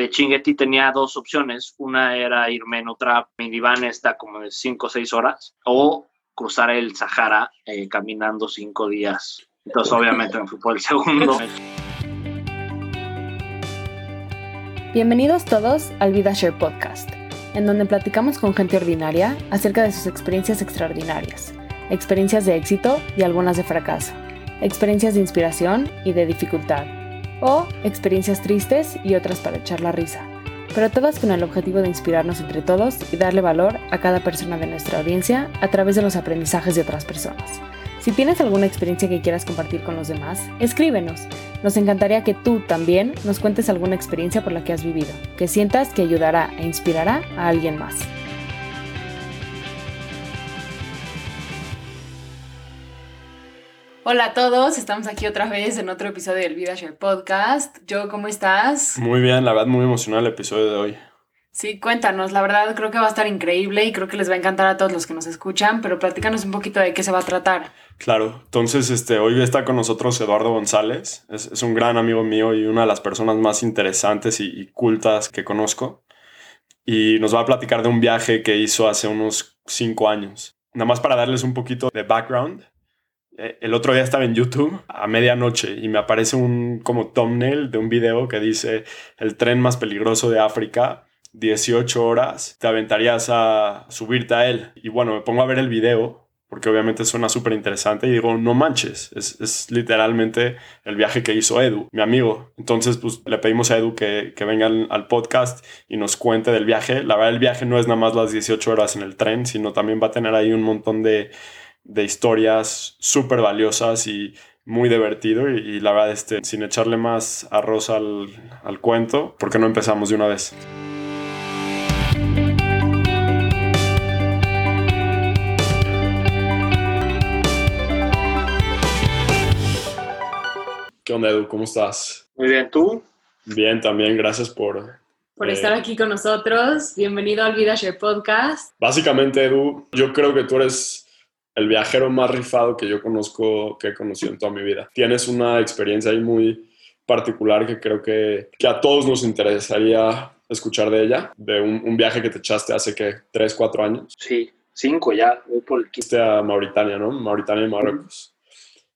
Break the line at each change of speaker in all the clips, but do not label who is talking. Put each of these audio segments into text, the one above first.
de Chinguetti tenía dos opciones. Una era irme en otra minivan, esta como de 5 o 6 horas, o cruzar el Sahara eh, caminando 5 días. Entonces, obviamente, me fui por el segundo.
Bienvenidos todos al VidaShare Podcast, en donde platicamos con gente ordinaria acerca de sus experiencias extraordinarias, experiencias de éxito y algunas de fracaso, experiencias de inspiración y de dificultad o experiencias tristes y otras para echar la risa, pero todas con el objetivo de inspirarnos entre todos y darle valor a cada persona de nuestra audiencia a través de los aprendizajes de otras personas. Si tienes alguna experiencia que quieras compartir con los demás, escríbenos. Nos encantaría que tú también nos cuentes alguna experiencia por la que has vivido, que sientas que ayudará e inspirará a alguien más. Hola a todos, estamos aquí otra vez en otro episodio del VidaShare Podcast. Joe, ¿cómo estás?
Muy bien, la verdad muy emocional el episodio de hoy.
Sí, cuéntanos, la verdad creo que va a estar increíble y creo que les va a encantar a todos los que nos escuchan, pero platícanos un poquito de qué se va a tratar.
Claro, entonces este, hoy está con nosotros Eduardo González, es, un gran amigo mío y una de las personas más interesantes y, y cultas que conozco y nos va a platicar de un viaje que hizo hace unos cinco años. Nada más para darles un poquito de background, el otro día estaba en YouTube a medianoche y me aparece un como thumbnail de un video que dice el tren más peligroso de África, 18 horas, te aventarías a subirte a él. Y bueno, me pongo a ver el video porque obviamente suena súper interesante y digo, no manches, es, literalmente el viaje que hizo Edu, mi amigo. Entonces, pues le pedimos a Edu que, que venga al, al, podcast y nos cuente del viaje. La verdad, el viaje no es nada más las 18 horas en el tren, sino también va a tener ahí un montón de de historias súper valiosas y muy divertido y, la verdad, este, sin echarle más arroz al, al cuento, ¿por qué no empezamos de una vez? ¿Qué onda, Edu? ¿Cómo estás?
Muy bien, ¿tú?
Bien, también, gracias por...
Por eh, estar aquí con nosotros. Bienvenido al VidaShare Podcast.
Básicamente, Edu, yo creo que tú eres el viajero más rifado que yo conozco, que he conocido en toda mi vida. Tienes una experiencia ahí muy particular que creo que, que a todos nos interesaría escuchar de ella, de un, viaje que te echaste hace que tres, cuatro años.
Sí, cinco ya, voy por
el a Mauritania, ¿no? Mauritania y Marruecos.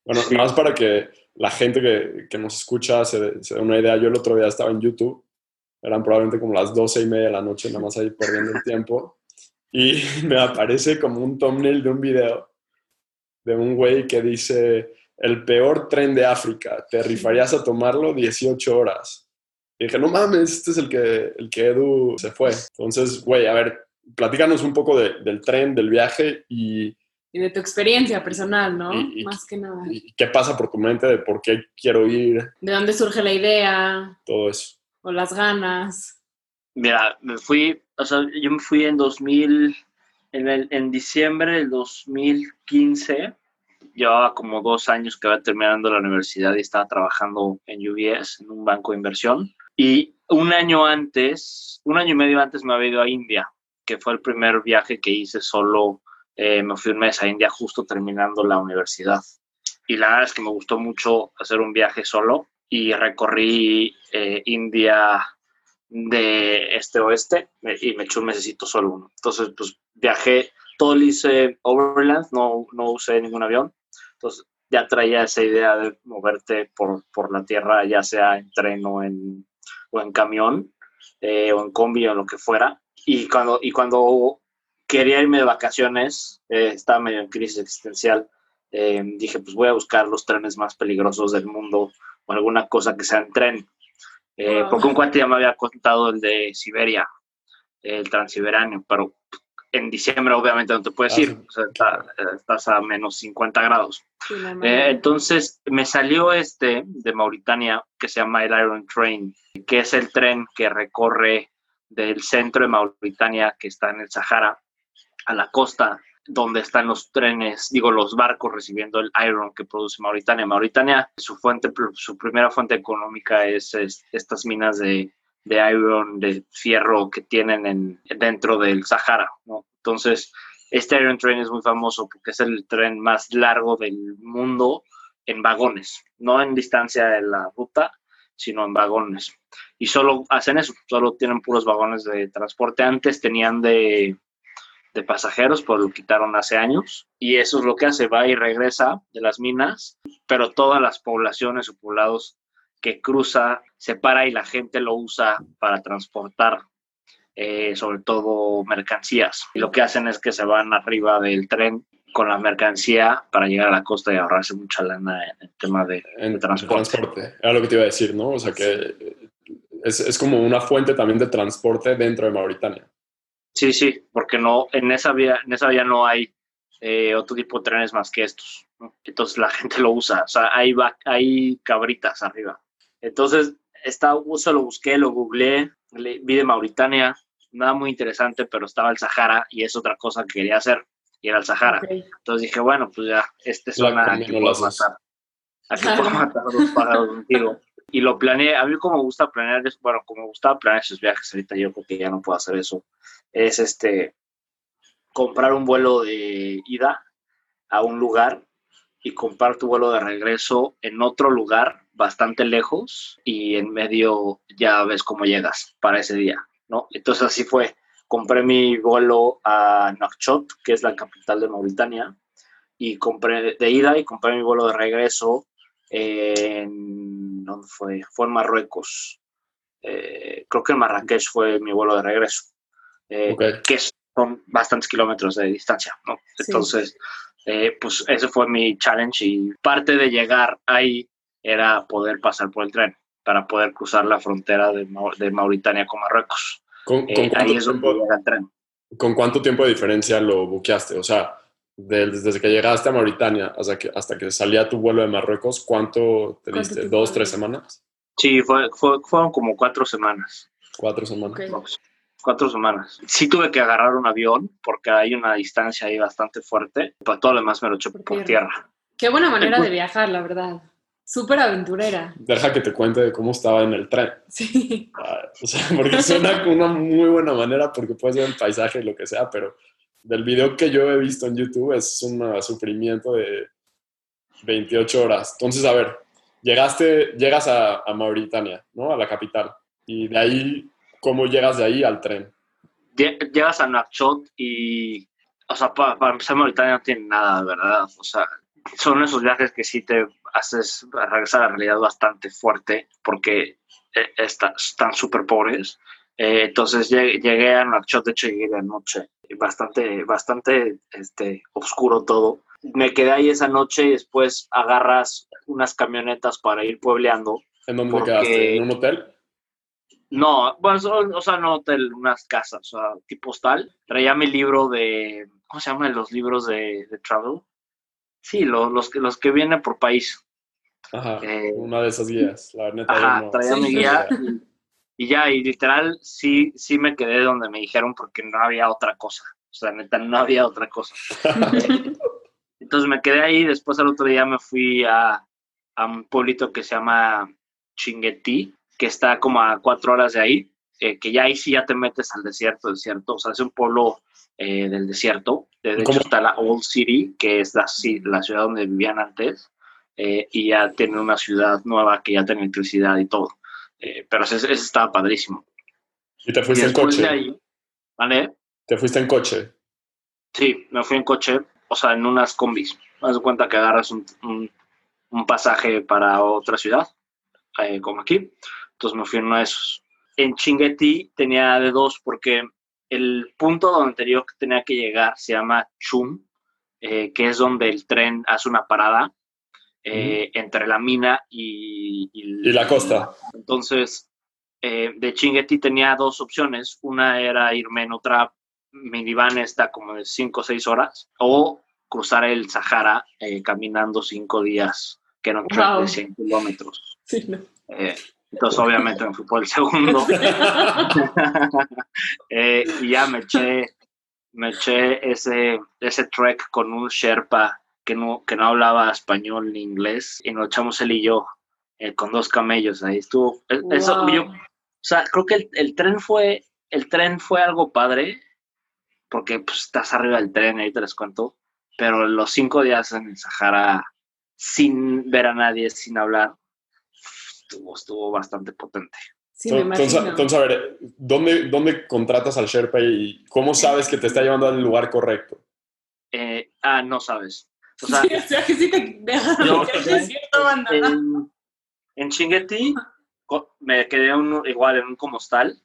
Bueno, nada más para que la gente que, que nos escucha se, se dé una idea. Yo el otro día estaba en YouTube, eran probablemente como las doce y media de la noche, nada más ahí perdiendo el tiempo y me aparece como un thumbnail de un video de un güey que dice, el peor tren de África, te rifarías a tomarlo 18 horas. Y dije, no mames, este es el que, el que Edu se fue. Entonces, güey, a ver, platícanos un poco del tren, del viaje y...
Y de tu experiencia personal, ¿no? Más que nada.
Y qué pasa por tu mente de por qué quiero ir.
De dónde surge la idea.
Todo eso.
O las ganas.
Mira, me fui, o sea, yo me fui en 2000, en, el, en diciembre del 2015. Llevaba como dos años que iba terminando la universidad y estaba trabajando en UBS, en un banco de inversión. Y un año antes, un año y medio antes me había ido a India, que fue el primer viaje que hice solo. Eh, me fui un mes a India justo terminando la universidad. Y la verdad es que me gustó mucho hacer un viaje solo y recorrí eh, India de este oeste y me eché un mesecito solo uno. Entonces, pues viajé, todo lo hice overland, no, no usé ningún avión. Entonces, ya traía esa idea de moverte por, por la tierra, ya sea en tren o en, o en camión, eh, o en combi o lo que fuera. Y cuando, y cuando quería irme de vacaciones, eh, estaba medio en crisis existencial, eh, dije, pues voy a buscar los trenes más peligrosos del mundo o alguna cosa que sea en tren. Eh, Porque un cuate ya me había contado el de Siberia, el transiberáneo, pero en diciembre obviamente no te puedes ah, ir, estás a menos 50 grados. Eh, entonces me salió este de Mauritania que se llama el Iron Train, que es el tren que recorre del centro de Mauritania, que está en el Sahara, a la costa donde están los trenes, digo, los barcos recibiendo el iron que produce Mauritania. Mauritania, su fuente, su primera fuente económica es, estas minas de, de, iron, de fierro que tienen en, dentro del Sahara. Entonces, este Iron Train es muy famoso porque es el tren más largo del mundo en vagones, no en distancia de la ruta, sino en vagones. y solo hacen eso, solo tienen puros vagones de transporte. Antes tenían de, de pasajeros, pero lo quitaron hace años. Y eso es lo que hace, va y regresa de las minas, pero todas las poblaciones o poblados que cruza se para y la gente lo usa para transportar eh, sobre todo mercancías. Y lo que hacen es que se van arriba del tren con la mercancía para llegar a la costa y ahorrarse mucha lana en el tema de, transporte.
transporte. Era lo que te iba a decir, ¿no? O sea que es, es, como una fuente también de transporte dentro de Mauritania.
Sí, sí, porque no, en esa vía, en esa vía no hay eh, otro tipo de trenes más que estos. Entonces la gente lo usa. O sea, hay, hay cabritas arriba. Entonces, esta, uso lo busqué, lo googleé, vi de Mauritania, nada muy interesante, pero estaba el Sahara y es otra cosa que quería hacer, y era el Sahara. Entonces dije, bueno, pues ya, este suena que puedo matar. Aquí puedo matar dos pájaros de un tiro. Y lo planeé, a mí como me gusta planear, bueno, como me gustaba planear esos viajes, ahorita yo creo que ya no puedo hacer eso, es este, comprar un vuelo de ida a un lugar y comprar tu vuelo de regreso en otro lugar bastante lejos y en medio ya ves cómo llegas para ese día, ¿no? Entonces así fue. Compré mi vuelo a Nouakchott, que es la capital de Mauritania, y compré de ida y compré mi vuelo de regreso en... ¿Dónde fue? Fue en Marruecos. Eh, creo que en Marrakech fue mi vuelo de regreso, eh, que son bastantes kilómetros de distancia, ¿no? Entonces, eh, pues ese fue mi challenge y parte de llegar ahí era poder pasar por el tren para poder cruzar la frontera de, Mauritania con Marruecos. ¿Con, eh, ahí es donde llega el tren.
¿Con cuánto tiempo de diferencia lo buqueaste? O sea, desde que llegaste a Mauritania hasta que, hasta que salía tu vuelo de Marruecos, ¿cuánto te diste? ¿Dos, tres semanas?
Sí, fue, fueron como cuatro semanas.
Cuatro semanas.
Cuatro semanas. Sí tuve que agarrar un avión porque hay una distancia ahí bastante fuerte. Para todo lo demás me lo eché por, tierra.
Qué buena manera de viajar, la verdad. Súper aventurera.
Deja que te cuente de cómo estaba en el tren.
Sí.
Ah, o sea, porque suena una muy buena manera porque puedes ver el paisaje y lo que sea, pero del video que yo he visto en YouTube es un sufrimiento de 28 horas. Entonces, a ver, llegaste, llegas a, a Mauritania, ¿no? A la capital. Y de ahí, ¿cómo llegas de ahí al tren?
Llegas a Nouakchott y, o sea, para, para empezar, Mauritania no tiene nada, ¿verdad? O sea, son esos viajes que sí te haces regresar a la realidad bastante fuerte porque eh, están súper pobres. Eh, entonces llegué, a Nouakchott, de hecho llegué de noche, bastante, bastante este, oscuro todo. Me quedé ahí esa noche y después agarras unas camionetas para ir puebleando.
¿En dónde quedaste? ¿En un hotel?
No, bueno, o sea, no hotel, unas casas, o sea, tipo hostal. Traía mi libro de, ¿cómo se llaman los libros de, de travel? Sí, los, que, los que vienen por país.
Ajá, eh, una de esas guías, la neta.
Ajá, traía mi guía y, ya, y literal sí, sí me quedé donde me dijeron porque no había otra cosa. O sea, neta, no había otra cosa. Entonces me quedé ahí, después al otro día me fui a, a un pueblito que se llama Chinguetí, que está como a cuatro horas de ahí, eh, que ya ahí sí ya te metes al desierto, desierto, o sea, es un pueblo eh, del desierto. De hecho, está la Old City, que es la, la ciudad donde vivían antes, eh, y ya tiene una ciudad nueva que ya tiene electricidad y todo. Eh, pero ese, estaba padrísimo.
¿Y te fuiste en coche?
¿Vale?
¿Te fuiste en coche?
Sí, me fui en coche, o sea, en unas combis. Me das cuenta que agarras un, un, pasaje para otra ciudad, como aquí. Entonces me fui en uno de esos. En Chinguetti tenía de dos porque el punto donde tenía que llegar se llama Chum, eh, que es donde el tren hace una parada eh, entre la mina y,
y, la costa.
Entonces, eh, de Chinguetti tenía dos opciones. Una era irme en otra minivan, esta como de 5 o 6 horas, o cruzar el Sahara caminando 5 días, que eran wow. de 100 kilómetros. Sí, no. Entonces, obviamente, me fui por el segundo. Eh, y ya me eché, me eché ese, ese trek con un Sherpa que no, que no hablaba español ni inglés. Y nos echamos él y yo eh, con dos camellos. Ahí estuvo. Eso, yo, o sea, creo que el, el, tren fue, el tren fue algo padre, porque pues, estás arriba del tren, ahí te les cuento. Pero los cinco días en el Sahara, sin ver a nadie, sin hablar, estuvo, bastante potente.
Sí, me
Entonces, entonces, a ver, ¿dónde, ¿dónde contratas al Sherpa y cómo sabes que te está llevando al lugar correcto?
Eh, ah, no sabes. O sea,
Sí, o sea, que sí te dejaron
Yo-
meter desierto, banda.
en, en Chinguetti me quedé un- igual en un comostal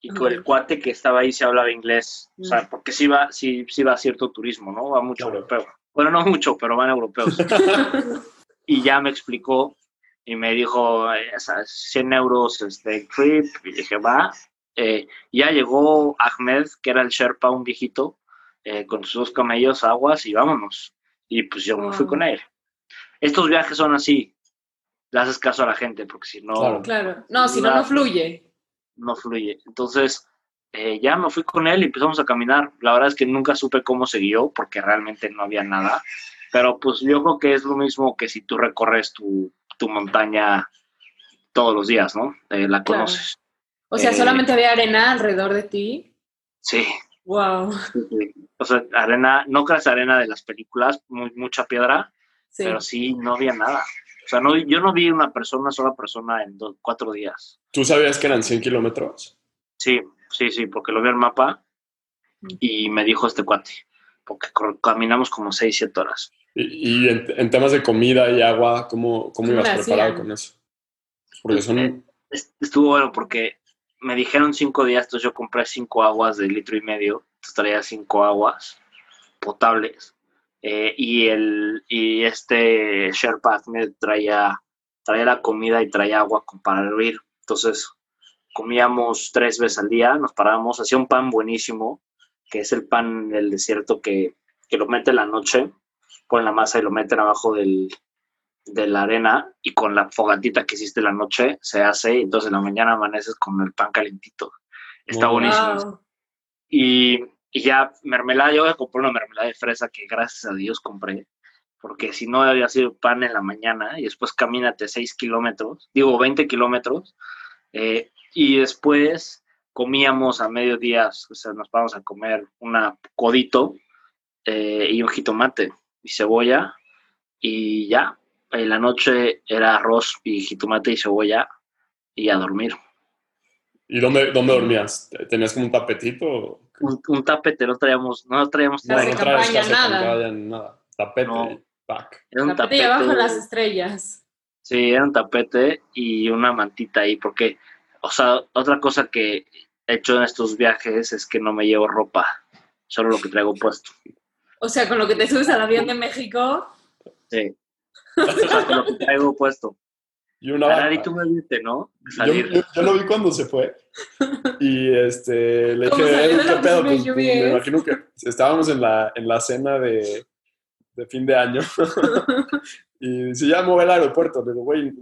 y con el cuate que estaba ahí se hablaba inglés. O sea,
Mm.
porque sí va, sí, sí va cierto turismo, ¿no? Va mucho
Claro.
europeo. Bueno, no mucho, pero van europeos. y ya me explicó y me dijo, eh, ¿sabes? 100 euros este trip. Y dije, va. Eh, ya llegó Ahmed, que era el Sherpa, un viejito, eh, con sus dos camellos, aguas y vámonos. Y pues yo me fui con él. Estos viajes son así. Le haces caso a la gente, porque si no,
Claro.
Claro. No, si no, no fluye.
no fluye. Entonces, eh, ya me fui con él y empezamos a caminar. La verdad es que nunca supe cómo se guió, porque realmente no había nada. Pero pues yo creo que es lo mismo que si tú recorres tu, tu montaña todos los días, ¿no? Eh, la
Claro.
conoces.
O sea,
Eh,
solamente había arena alrededor de ti.
Sí.
Wow.
O sea, arena, no creas arena de las películas, muy, mucha piedra,
Sí.
pero sí, no había nada. O sea, no, yo no vi una persona, una sola persona en dos, cuatro días.
¿Tú sabías que eran 100 kilómetros?
Sí, sí, sí, porque lo vi en el mapa y me dijo este cuate, porque caminamos como 6, 7 horas.
Y, y en, en temas de comida y agua, ¿cómo, cómo
¿Cómo
ibas preparado con eso? Porque son...
Es- Estuvo bueno porque me dijeron cinco días, entonces yo compré cinco aguas de litro y medio, traía cinco aguas potables. eh, y, el, y este Sherpa me traía, traía la comida y traía agua para hervir. Entonces comíamos tres veces al día, nos parábamos, hacía un pan buenísimo, que es el pan del desierto que, que lo mete en la noche, ponen la masa y lo meten abajo del, de la arena y con la fogatita que hiciste la noche se hace y entonces en la mañana amaneces con el pan calentito. Está
Wow.
buenísimo. Y, y ya mermelada, yo voy a comprar una mermelada de fresa que gracias a Dios compré, porque si no había sido pan en la mañana y después camínate 6 kilómetros, digo 20 kilómetros, eh, y después comíamos a mediodía, o sea, nos vamos a comer una codito eh, y un jitomate y cebolla y ya. En la noche era arroz y jitomate y cebolla y a dormir.
¿Y dónde, dónde dormías? ¿Tenías como un tapetito?
Un, un tapete, no traíamos, no traíamos
Casa de
nada.
traes
campaña,
casa de
nada.
campaña, nada. Tapete,
No.
pack.
Era un
Tapete y abajo
tapete.
las estrellas.
Sí, era un tapete y una mantita ahí, porque, o sea, otra cosa que he hecho en estos viajes es que no me llevo ropa, solo lo que traigo puesto.
O sea, con lo que te subes al avión de México.
Sí. O sea, con lo que traigo puesto.
Y una
Arari,
vaca.
tú me viste, ¿no?
Yo,
Salir.
yo- yo lo vi cuando se fue. Y este, le
¿Cómo
dije, "Eh, ¿qué pedo? Pues, pues, me
eso.
imagino que estábamos en la, en la cena de, de fin de año. y dice, ya me voy al aeropuerto. Le digo, güey,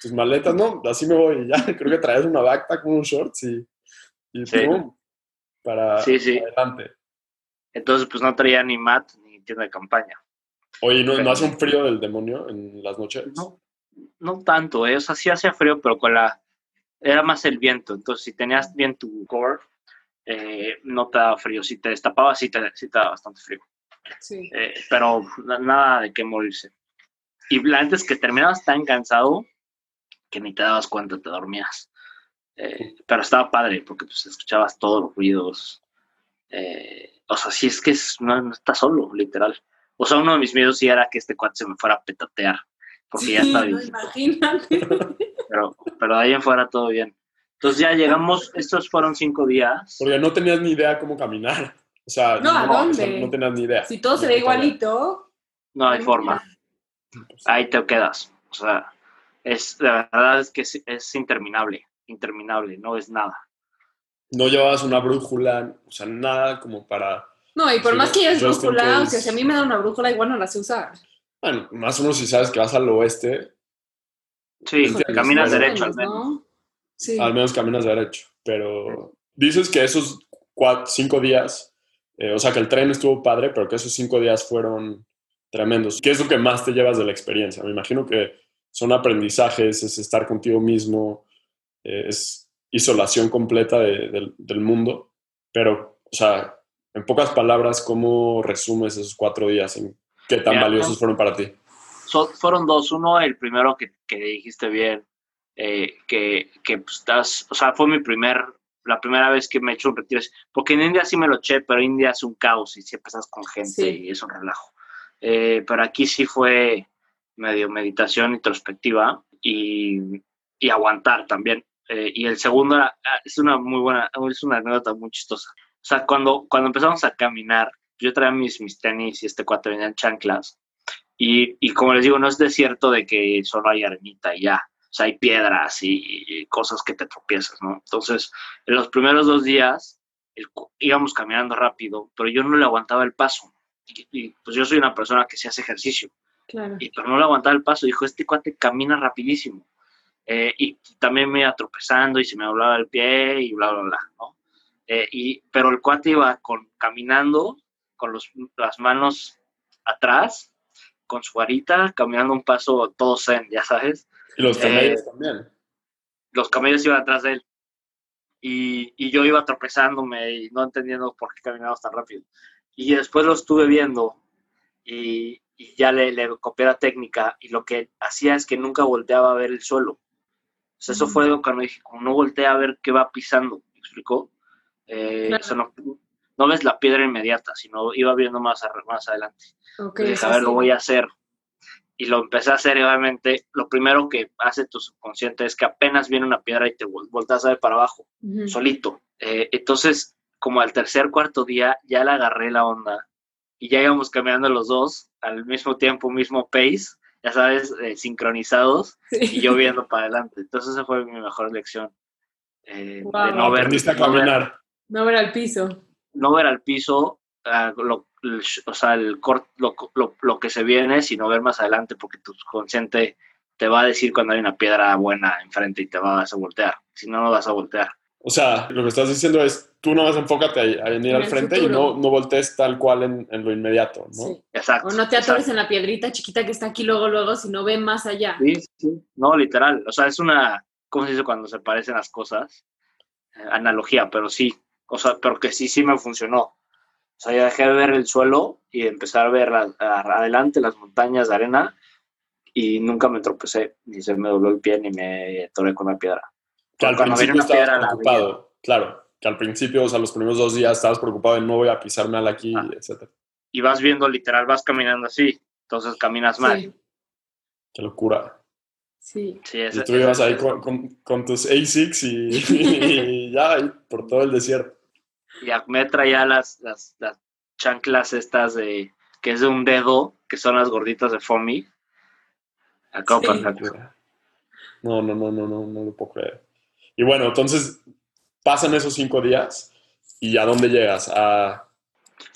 tus maletas, no, así me voy. Y ya, creo que traes una backpack, unos shorts y, y
Sí.
pum, para
Sí, sí.
adelante.
Entonces, pues no traía ni mat ni tienda de campaña.
Oye, ¿no, ¿no hace un frío del demonio en las noches?
No, no tanto, ¿eh? O sea, sí hacía frío, pero con la... Era más el viento. Entonces, si tenías bien tu core, eh, no te daba frío. Si te destapabas, sí te, sí te daba bastante frío.
Sí.
Eh, pero na- nada de qué morirse. Y la antes que terminabas tan cansado que ni te dabas cuenta, te dormías. Eh, pero estaba padre porque pues escuchabas todos los ruidos. Eh, o sea, sí es que es- no, no estás solo, literal. O sea, uno de mis miedos sí era que este cuate se me fuera a petatear. Porque ya
no,
viejito.
imagínate.
Pero, pero de ahí en fuera todo bien. Entonces ya llegamos, estos fueron cinco días.
Porque no tenías ni idea cómo caminar. O sea,
No, ¿a
o sea,
dónde?
no tenías ni idea.
Si todo se ve igualito.
No hay forma. ahí te quedas. O sea, es, la verdad es que es, es interminable, interminable, no es nada.
No llevabas una brújula, o sea, nada como para...
No, y por
Sí,
más que lleves brújula, o sea, si a mí me da una brújula, igual no la sé usar.
Bueno, más o menos si sabes que vas al oeste,
Sí, caminas derecho al
menos. ¿no? Sí.
al menos caminas derecho. Pero dices que esos cuatro, cinco días, eh, o sea, que el tren estuvo padre, pero que esos cinco días fueron tremendos. ¿Qué es lo que más te llevas de la experiencia? Me imagino que son aprendizajes, es estar contigo mismo, eh, es isolación completa de- del- del mundo, pero, o sea, en pocas palabras, ¿cómo resumes esos cuatro días? ¿En qué tan
Mira,
valiosos fueron para ti?
So- fueron dos. Uno, el primero que, que dijiste bien, eh, que, que pues, estás, o sea, fue mi primer, la primera vez que me he hecho un retiro, porque en India sí me lo eché, pero India es un caos y siempre estás con gente
Sí.
y es un relajo. Eh, pero aquí sí fue medio meditación introspectiva y, y aguantar también. Eh, y el segundo era- ah, es una muy buena, es una anécdota muy chistosa. O sea, cuando, cuando empezamos a caminar, yo traía mis, mis tenis y este cuate venía en chanclas. Y, y como les digo, no es desierto de que solo hay arenita y ya. O sea, hay piedras y, y cosas que te tropiezas, ¿no? Entonces, en los primeros dos días el íbamos caminando rápido, pero yo no le aguantaba el paso. Y, y, pues yo soy una persona que se hace ejercicio
Claro.
y pero no le aguantaba el paso. Dijo, este cuate camina rapidísimo. Eh, y también me iba tropezando y se me doblaba el pie y bla, bla, bla, ¿no? Eh, y, pero el cuate iba con, caminando con los, las manos atrás, con su varita, caminando un paso todo zen, ya sabes.
Y los
Eh,
camellos también.
Los camellos iban atrás de él. Y, y yo iba tropezándome y no entendiendo por qué caminábamos tan rápido. Y después lo estuve viendo y, y ya le, le copié la técnica y lo que hacía es que nunca volteaba a ver el suelo. O sea, eso
Mm.
fue algo cuando dije, como no voltea a ver qué va pisando, ¿me explicó? Eh,
Claro.
o sea, no, no ves la piedra inmediata, sino iba viendo más, a- más adelante.
Ok,
Entonces, a ver, lo
sí.
voy a hacer. Y lo empecé a hacer, y obviamente, lo primero que hace tu subconsciente es que apenas viene una piedra y te vol- volteas a ver para abajo,
Ujú.
solito. Eh, entonces, como al tercer, cuarto día, ya le agarré la onda y ya íbamos caminando los dos al mismo tiempo, mismo pace, ya sabes, eh, sincronizados y yo viendo para adelante. Entonces, esa fue mi mejor lección. Eh,
Guau.
de no ver,
Aprendiste a
no ver-
caminar.
No ver al piso.
no ver al piso, ah, lo, o sea, el cort- lo, lo- lo que se viene, sino ver más adelante, porque tu consciente te va a decir cuando hay una piedra buena enfrente y te vas a voltear. Si no, no vas a voltear.
O sea, lo que estás diciendo es, tú nomás enfócate a, a venir
En
al frente y no, no voltees tal cual en, en lo inmediato, ¿no?
Sí.
Exacto.
O no te atores
exacto.
en la piedrita chiquita que está aquí luego, luego, sino ve más allá.
Sí, sí. No, literal. O sea, es una, ¿cómo se dice cuando se parecen las cosas? Eh, analogía, pero sí. O sea, pero que sí, sí me funcionó. O sea, ya dejé de ver el suelo y empezar a ver la- a- adelante las montañas de arena y nunca me tropecé, ni se me dobló el pie, ni me atoré con la piedra.
Que al
Cuando
principio
una
estabas preocupado, claro. Que al principio, o sea, los primeros dos días estabas preocupado de no voy a pisar mal aquí,
Ah.
etc.
y vas viendo literal, vas caminando así, entonces caminas mal.
Sí,
Qué locura.
sí.
Sí,
Y tú ibas ahí con, con- con tus ASICs y, y ya, ahí por todo el desierto.
Y Ahmed traía las, las, las chanclas estas de, que es de un dedo, que son las gorditas de Fomi. Acabo
Sí.
No, no, no, no, no, no lo puedo creer. Y bueno, entonces pasan esos cinco días y ¿a dónde llegas? A,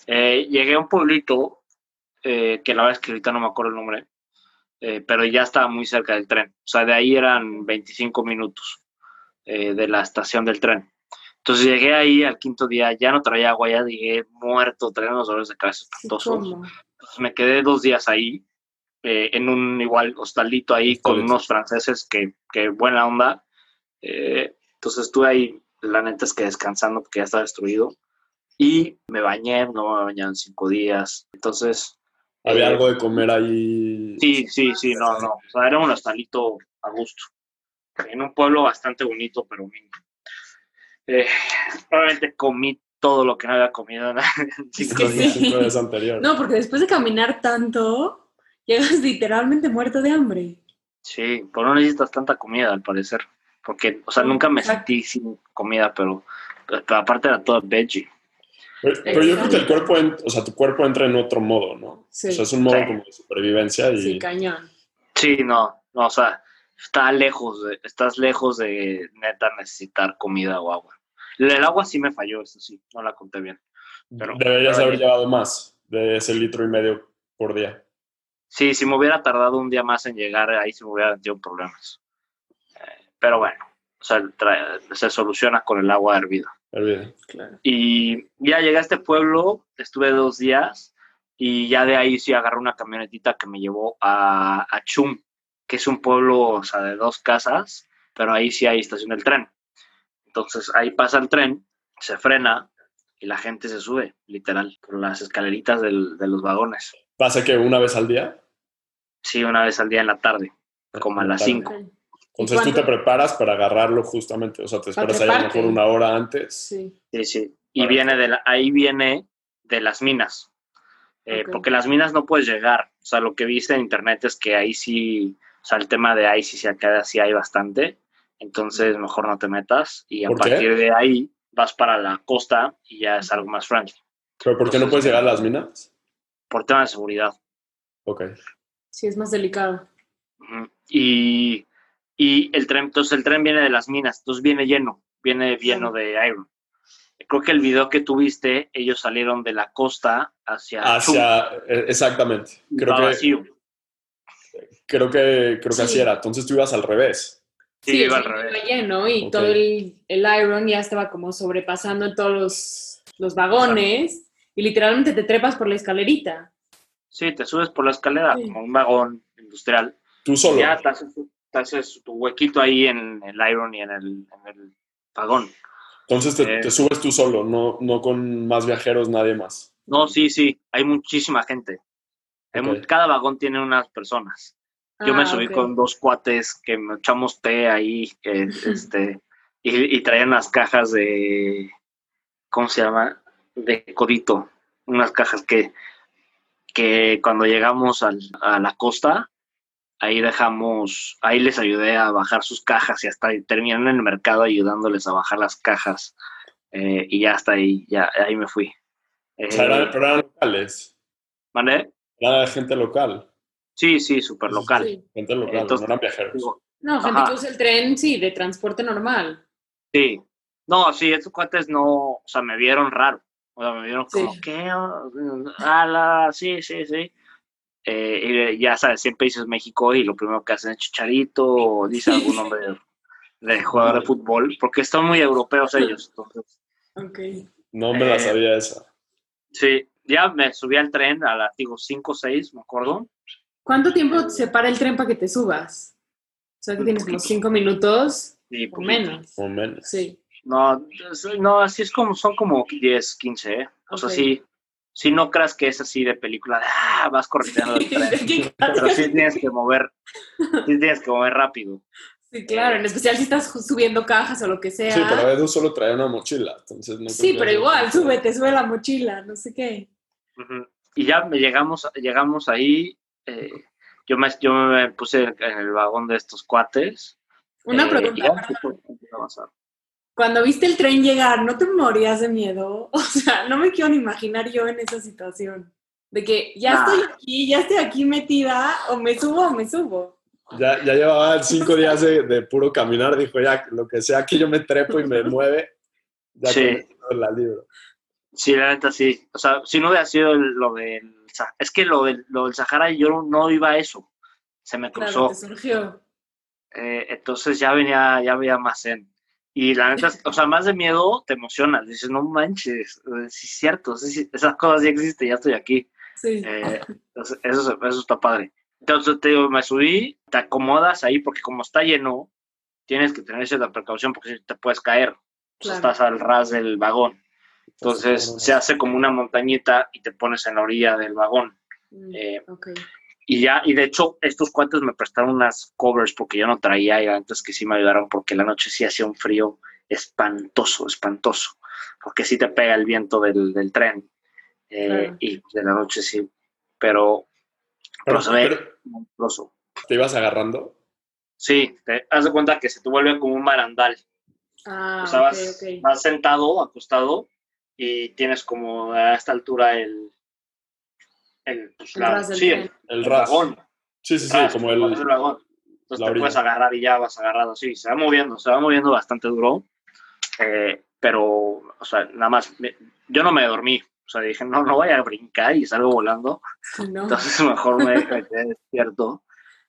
Eh, llegué a un pueblito, eh, que la verdad es que ahorita no me acuerdo el nombre, eh, pero ya estaba muy cerca del tren. O sea, de ahí eran 25 minutos de la estación del tren. Entonces llegué ahí al quinto día, ya no traía agua, ya llegué muerto, traía unos dolores de cabeza
Sí,
espantosos. Entonces me quedé dos días ahí, eh, en un igual hostalito ahí con
Hostalito.
unos franceses que, que buena onda. Eh, entonces estuve ahí, la neta es que descansando porque ya estaba destruido. Y me bañé, no me bañé en cinco días. Entonces,
¿Había
eh,
algo de comer ahí?
sí, sí, sí, no, no. O sea, era un hostalito a gusto. En un pueblo bastante bonito, pero humilde. Eh, probablemente comí todo lo que no había comido en cinco
que
días.
sí.
Cinco días anteriores.
No, porque después de caminar tanto, llegas literalmente muerto de hambre.
Sí, pero no necesitas tanta comida, al parecer. Porque, o sea, nunca me sentí sin comida, pero, pero aparte era todo veggie.
Pero, pero yo creo que el cuerpo, en- o sea, tu cuerpo entra en otro modo, ¿no?
Sí.
O sea, es un modo
Sí.
como de supervivencia y
Sí, cañón.
Sí, no, no, o sea, está lejos, de- estás lejos de neta necesitar comida o agua. El agua sí me falló, eso sí, no la conté bien. pero-
deberías
pero-
haber llevado más de ese litro y medio por día.
Sí, si me hubiera tardado un día más en llegar, ahí se me hubiera metido en problemas. Eh, pero bueno, o sea, trae- se soluciona con el agua hervida.
Olvide.
Claro.
Y ya llegué a este pueblo, estuve dos días y ya de ahí sí agarré una camionetita que me llevó a, a Chum, que es un pueblo, o sea, de dos casas, pero ahí sí hay estación del tren. Entonces ahí pasa el tren, se frena y la gente se sube, literal, por las escaleritas del- de los vagones.
¿Pasa que una vez al día?
Sí, una vez al día en la tarde, como a las
Tarde.
5.
Ok.
Entonces tú te preparas para agarrarlo justamente, o sea, te esperas ahí a lo mejor una hora antes.
Sí, sí. sí. Y viene de la, ahí viene de las minas. Eh, porque las minas no puedes llegar. O sea, lo que viste en internet es que ahí sí, o sea, el tema de ahí sí se acá sí hay bastante. Entonces, mejor no te metas. Y a partir de ahí vas para la costa y ya es algo más friendly.
¿Pero por qué no puedes llegar a las minas?
Por tema de seguridad.
Ok.
Sí, es más delicado.
Y, y el tren, entonces el tren viene de las minas, entonces viene lleno, viene lleno de iron. Creo que el video que tuviste, ellos salieron de la costa hacia...
Hacia, e, exactamente. Creo que, creo que, creo que así era. Entonces tú ibas al revés.
Sí, iba al revés. lleno y todo el, el, iron ya estaba como sobrepasando en todos los, los vagones y literalmente te trepas por la escalerita.
Sí, te subes por la escalera como un vagón industrial.
Tú solo.
Ya te haces, tu huequito ahí en el iron y en el, en el vagón.
Entonces te, eh, subes tú solo, no, no con más viajeros, nadie más.
No, sí, sí, hay muchísima gente. cada vagón tiene unas personas. Yo me ah, subí con dos cuates que me echamos té ahí, este, y, traían unas cajas de, ¿cómo se llama? De codito. Unas cajas que, que cuando llegamos a la costa, ahí dejamos, ahí les ayudé a bajar sus cajas y hasta terminaron en el mercado ayudándoles a bajar las cajas. Eh, y ya hasta ahí, ya ahí me fui.
o sea, eran, pero eran locales.
¿Vale?
Era de gente local.
Sí, sí, súper local.
Gente local, no eran viajeros.
no, gente que usa el tren, sí, de transporte normal.
Sí. No, sí, estos cuates no, o sea, me vieron raro. O sea, me vieron como, ¿qué? Ala, sí, sí, sí. Eh, ya sabes, siempre dices México y lo primero que hacen es Chicharito o dice algún nombre de, jugador de fútbol, porque están muy europeos ellos.
No me la eh, sabía esa.
Sí, ya me subí al tren a las 5 o 6, me acuerdo.
¿Cuánto tiempo se para el tren para que te subas? O sea, que tienes como 5 minutos o menos.
O menos.
Sí.
No, no, así es como, son como 10, 15, ¿eh? O sea, sí, si no creas que es así de película, de, ah, vas corriendo el tren. pero sí tienes que mover, sí tienes que mover rápido.
Sí, claro, en especial si estás subiendo cajas o lo que sea.
Sí, pero Edu solo trae una mochila, entonces no
Sí, pero igual, súbete, sube la mochila, no sé qué.
Y ya me llegamos, llegamos ahí, eh, yo, me, yo me puse en el vagón de estos cuates.
Una eh, pregunta cuando viste el tren llegar, ¿no te morías de miedo? O sea, no me quiero ni imaginar yo en esa situación. De que ya estoy aquí, ya estoy aquí metida, o me subo o me subo.
Ya, ya llevaba cinco días de, puro caminar, dijo ya, lo que sea que yo me trepo y me mueve, ya sí. la libro.
Sí, la neta sí. O sea, si no hubiera sido lo del... Es que lo del, lo del Sahara yo no iba a eso. Se me cruzó.
Claro, te surgió.
Eh, entonces ya venía, ya había más en. Y la neta, o sea, más de miedo te emocionas. Dices, no manches, eh, sí es cierto, esas cosas ya existen, ya estoy aquí.
Sí.
Eh, eso, eso está padre. Entonces te digo, me subí, te acomodas ahí porque como está lleno, tienes que tener cierta precaución porque si te puedes caer. estás al ras del vagón. Entonces se hace como una montañita y te pones en la orilla del vagón. Mm, eh, y ya, y de hecho, estos cuantos me prestaron unas covers porque yo no traía y antes que sí me ayudaron porque la noche sí hacía un frío espantoso, espantoso, porque sí te pega el viento del, del tren eh, y de la noche sí, pero, pero, se ve monstruoso.
¿Te ibas agarrando?
Sí, te das de cuenta que se te vuelve como un barandal.
Ah,
o sea, vas sentado, acostado y tienes como a esta altura el, el, pues, sí, el,
el, dragón. Sí, sí, sí, como el,
dragón. Entonces te puedes agarrar y ya vas agarrado. Sí, se va moviendo, se va moviendo bastante duro. Eh, pero, o sea, nada más, yo no me dormí. O sea, dije, no, no voy a brincar y salgo volando. Entonces mejor me, quedé despierto.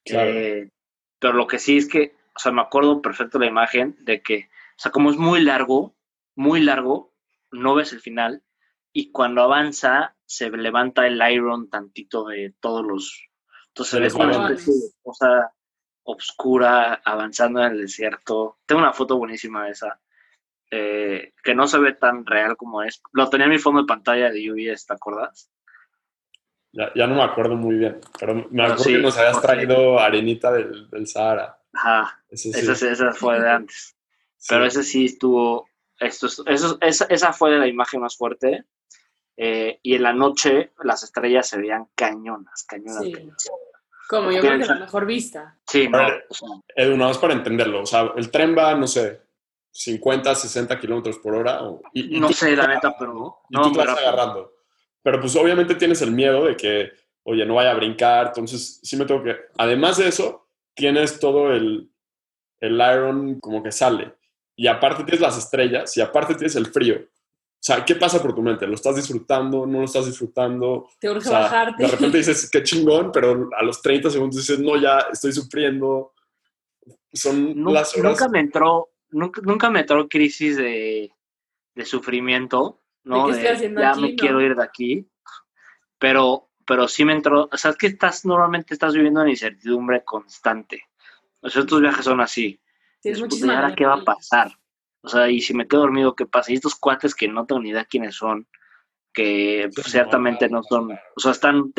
Eh, pero lo que sí es que, o sea, me acuerdo perfecto la imagen de que, o sea, como es muy largo, muy largo, no ves el final. Y cuando avanza, se levanta el iron tantito de todos los... Entonces es una cosa oscura avanzando en el desierto. Tengo una foto buenísima de esa, eh, que no se ve tan real como es. Lo tenía en mi fondo de pantalla de lluvia, ¿te acuerdas?
Ya, ya, no me acuerdo muy bien, pero me acuerdo que nos habías traído arenita del, del, Sahara.
Ajá.
Sí.
Esa, esa fue de antes. Pero ese sí estuvo. Esto, es- eso, esa, esa fue la imagen más fuerte. Eh, y en la noche las estrellas se veían cañonas, cañonas.
Sí.
cañonas.
Como yo creo que la mejor vista.
Sí, no.
Ver.
o sea,
Edu, nada más para entenderlo. O sea, el tren va, no sé, 50, 60 kilómetros por hora. o- y- y
no
tú
sé, la neta, pero.
Y
No,
tú te vas
rápido.
agarrando. Pero pues obviamente tienes el miedo de que, oye, no vaya a brincar. Entonces sí me tengo que... Además de eso, tienes todo el, el iron como que sale. Y aparte tienes las estrellas y aparte tienes el frío. O sea, ¿qué pasa por tu mente? ¿Lo estás disfrutando? ¿No lo estás disfrutando?
Te
O
urge
sea,
bajarte.
de repente dices, qué chingón, pero a los 30 segundos dices, no, ya estoy sufriendo. Son
Nu-
las horas.
Nunca me entró, nunca, nunca me entró crisis de, de sufrimiento, ¿no?
¿De qué estoy haciendo
ya
aquí,
me
no?
quiero ir de aquí. Pero, pero sí me entró, o sea, es que estás, normalmente estás viviendo en incertidumbre constante. O sea, estos viajes son así.
Tienes
Puta, ¿y ahora qué va a pasar? O sea, y si me quedo dormido, ¿qué pasa? Y estos cuates que no tengo ni idea quiénes son, que pues,
Sí,
ciertamente
no,
son, o sea, están,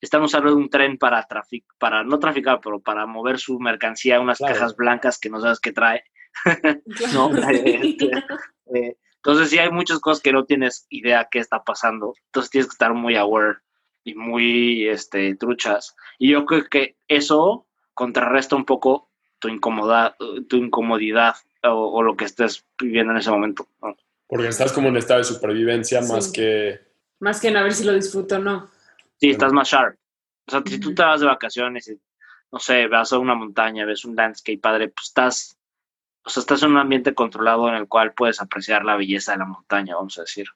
están usando un tren para trafic, para no traficar, pero para mover su mercancía, unas
Claro.
cajas blancas que no sabes qué trae. No,
sí.
este, eh, entonces sí hay muchas cosas que no tienes idea qué está pasando. Entonces tienes que estar muy aware y muy este, truchas. Y yo creo que eso contrarresta un poco tu incomodidad, tu incomodidad o, o lo que estés viviendo en ese momento. ¿no?
Porque estás como en estado de supervivencia más que...
Más que en a ver si lo disfruto o no.
Sí, estás más sharp. O sea, si tú te vas de vacaciones y, no sé, vas a una montaña, ves un landscape padre, pues estás, o sea, estás en un ambiente controlado en el cual puedes apreciar la belleza de la montaña, vamos a decir.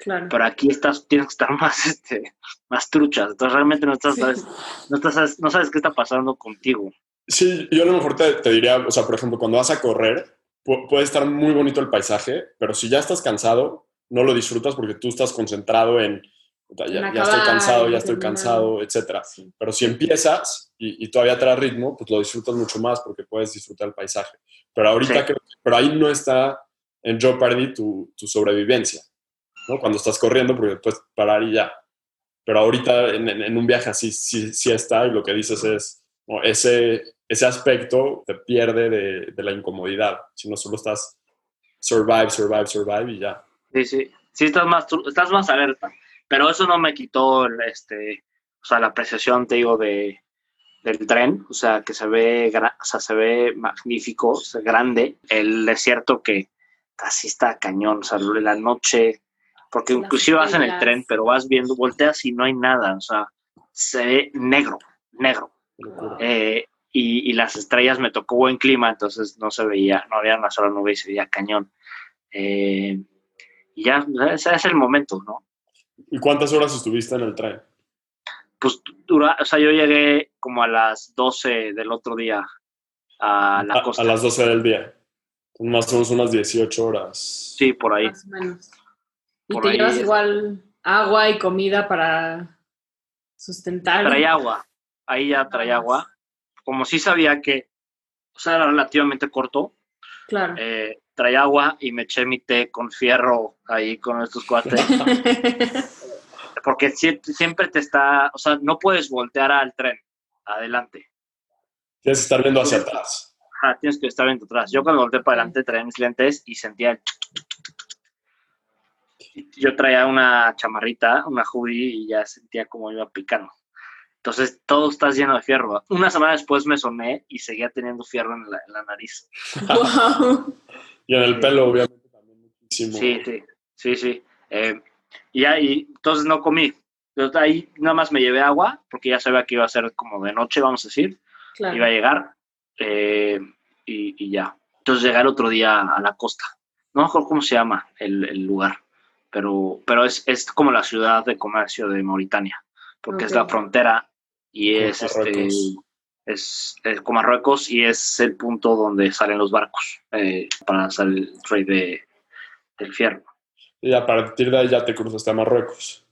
Claro.
pero aquí estás, tienes que estar más, este, más truchas. Entonces realmente no estás,
Sí.
sabes, no estás, no sabes qué está pasando contigo.
Sí, yo a lo mejor te, te diría, o sea, por ejemplo, cuando vas a correr, pu- puede estar muy bonito el paisaje, pero si ya estás cansado, no lo disfrutas porque tú estás concentrado en, "Puta, ya,
En
ya estoy cansado, ya estoy
terminar".
cansado, etcétera.
Sí.
Pero si empiezas y, y todavía traes ritmo, pues lo disfrutas mucho más porque puedes disfrutar el paisaje. Pero ahorita,
Sí.
creo que- pero ahí no está en Jeopardy tu, tu sobrevivencia, ¿no? Cuando estás corriendo porque puedes parar y ya. Pero ahorita en, en- en un viaje así sí, sí está y lo que dices es, ¿no? ese, ese aspecto te pierde de, de la incomodidad, si no solo estás survive, survive, survive y ya.
Sí, sí. Sí, estás más, estás más alerta. Pero eso no me quitó el, este, o sea, la apreciación, te digo, de, del tren. O sea, que se ve, o sea, se ve magnífico, o sea, grande. El desierto que casi está cañón. O sea, la noche, porque
Las
inclusive vas en el tren, pero vas viendo, volteas y no hay nada. O sea, se ve negro, negro.
Locura.
Eh, y, y las estrellas me tocó buen clima, entonces no se veía, no había una sola nube y se veía cañón. Eh, y ya, ese es el momento, ¿no?
¿Y cuántas horas estuviste en el tren?
Pues dura, o sea, yo llegué como a las 12 del otro día a la
A,
costa.
a las 12 del día. Más o menos unas 18 horas.
Sí, por ahí.
Más o menos. Y
Por
te
ahí
llevas igual agua y comida para sustentar.
Traía agua, ahí ya
más.
agua. Como sí sabía que, o sea, era relativamente corto,
Claro.
eh, traía agua y me eché mi té con fierro ahí con estos cuates. porque sie- siempre te está, o sea, no puedes voltear al tren adelante.
Tienes que estar viendo hacia atrás.
Ajá, tienes que estar viendo atrás. Yo cuando volteé para adelante traía mis lentes y sentía el... Yo traía una chamarrita, una hoodie y ya sentía como iba picando. Entonces todo está lleno de fierro. Una semana después me soné y seguía teniendo fierro en la, en la nariz.
Wow.
Y en el pelo, obviamente, también muchísimo.
Sí, sí, sí, sí. Eh, y ahí, entonces no comí. Entonces, ahí nada más me llevé agua porque ya sabía que iba a ser como de noche, vamos a decir.
Claro.
iba a llegar eh, y, y ya. Entonces llegué el otro día a la costa. No me acuerdo cómo se llama el, el lugar, pero, pero es, es como la ciudad de comercio de Mauritania, porque es la frontera y es, este, es, es con Marruecos y es el punto donde salen los barcos eh, para hacer el trade de, del fierro.
Y a partir de ahí ya te cruzaste a Marruecos.